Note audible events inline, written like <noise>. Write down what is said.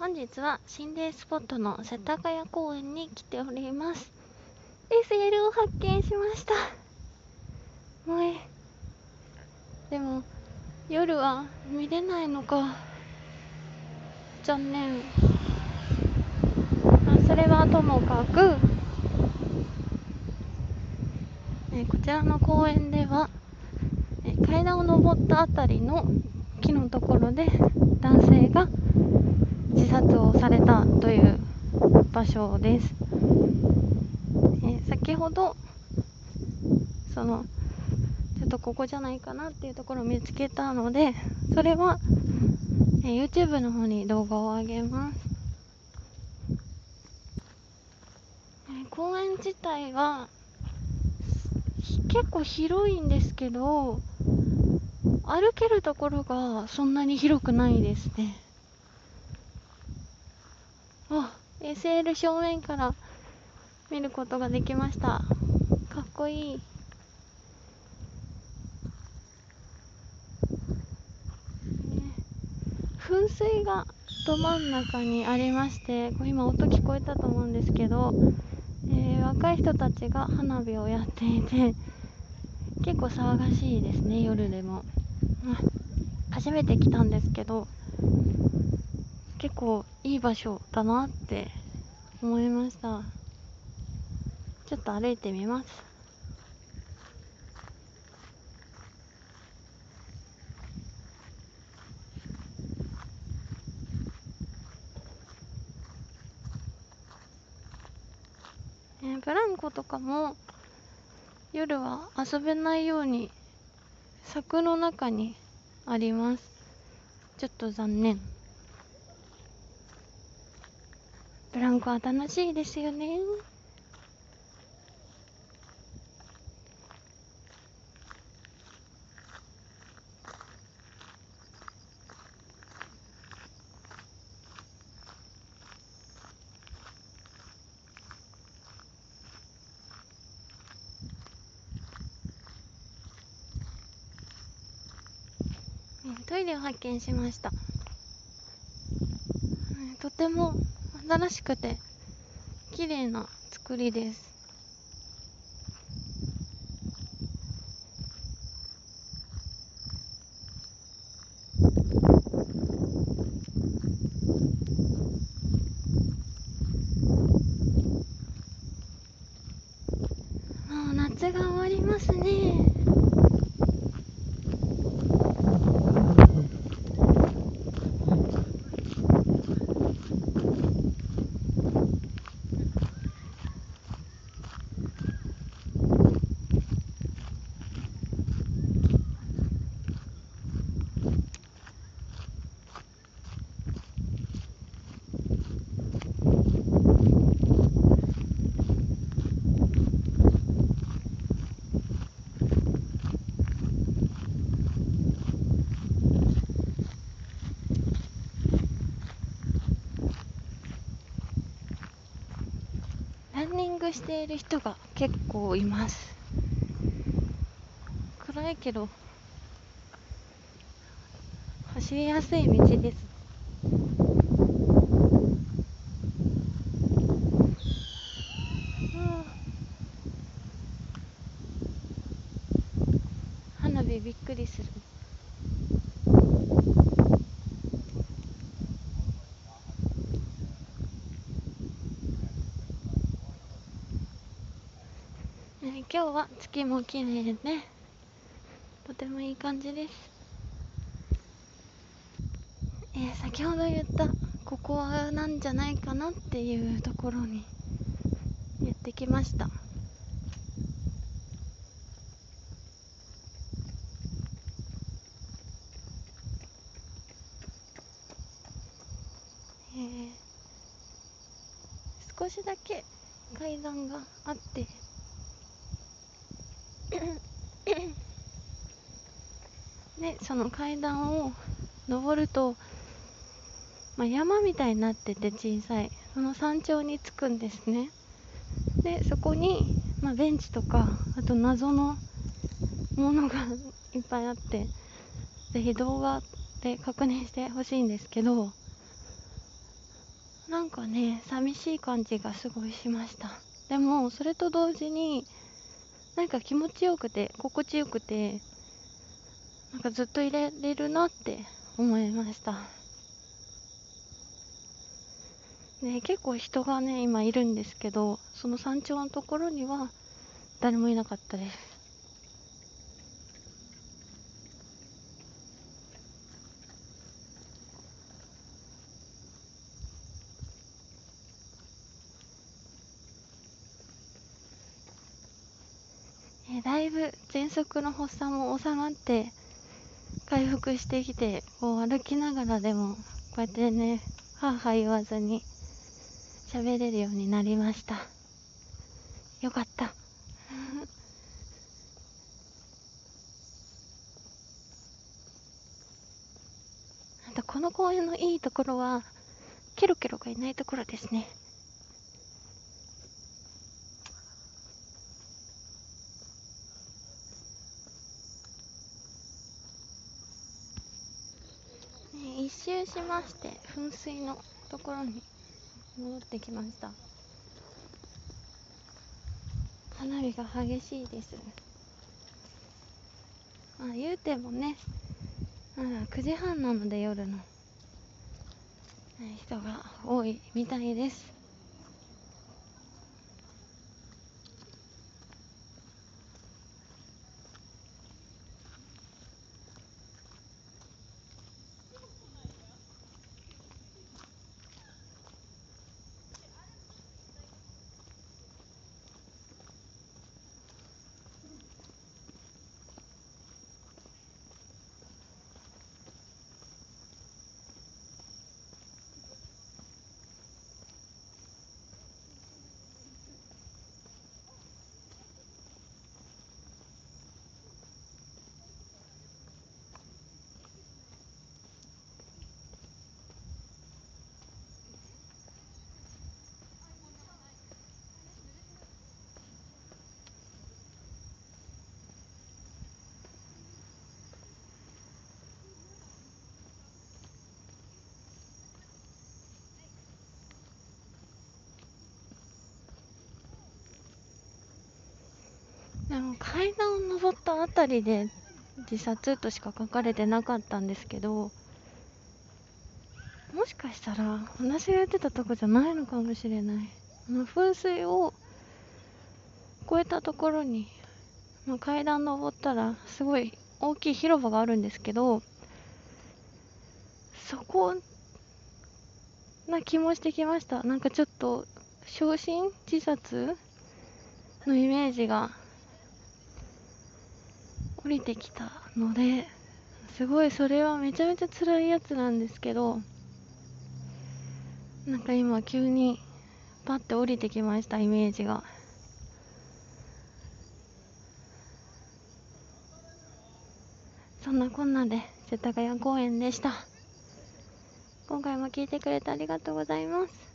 本日は心霊スポットの世田谷公園に来ております。SL を発見しました。もえ。でも夜は見れないのか。残念。あそれはともかく。えこちらの公園ではえ階段を上った辺りの木のところで男性が自殺をされたという場所です。え先ほどそのちょっとここじゃないかなっていうところを見つけたのでそれは、え YouTube の方に動画を上げます、え公園自体は結構広いんですけど歩けるところがそんなに広くないですねあ SL 正面から見ることができました。かっこいい。噴水がど真ん中にありましてこれ今音聞こえたと思うんですけど、えー、若い人たちが花火をやっていて結構騒がしいですね夜でも、初めて来たんですけど結構いい場所だなって思いました。ちょっと歩いてみます。えブランコとかも夜は遊べないように柵の中にあります。ちょっと残念。ブランコは楽しいですよね。トイレを発見しました、とても新しくて綺麗な作りですもう夏が終わりますねしている人が結構います。暗いけど走りやすい道です花火びっくりする今日は月も綺麗でとてもいい感じです、えー、先ほど言ったここはなんじゃないかなっていうところにやってきました。えー、少しだけ階段があってで <coughs> その階段を登ると、まあ、山みたいになってて小さい。その山頂に着くんですね。でそこに、まあ、ベンチとかあと謎のものが <laughs> いっぱいあってぜひ動画で確認してほしいんですけどなんかね寂しい感じがすごいしました。でもそれと同時になんか気持ちよくて心地よくてなんかずっといられるなって思いました。ね結構人がね今いるんですけどその山頂のところには誰もいなかったです。えだいぶ喘息の発作も収まって回復してきてこう歩きながらでもこうやってねはは言わずに喋れるようになりました。よかった。<laughs> あとこの公園のいいところはケロケロがいないところですねね一周しまして噴水のところに戻ってきました。花火が激しいです。あ言うてもねまだ9時半なので夜の人が多いみたいです。階段を登ったあたりで自殺としか書かれてなかったんですけどもしかしたら私がやってたとこじゃないのかもしれない。あの噴水を越えたところに、まあ、階段登ったらすごい大きい広場があるんですけどそこな気もしてきました。なんかちょっと焼身自殺のイメージがりてきたのですごいそれはめちゃめちゃ辛いやつなんですけどなんか今急にパッて降りてきましたイメージが。そんなこんなで世田谷公園でした。今回も聞いてくれてありがとうございます。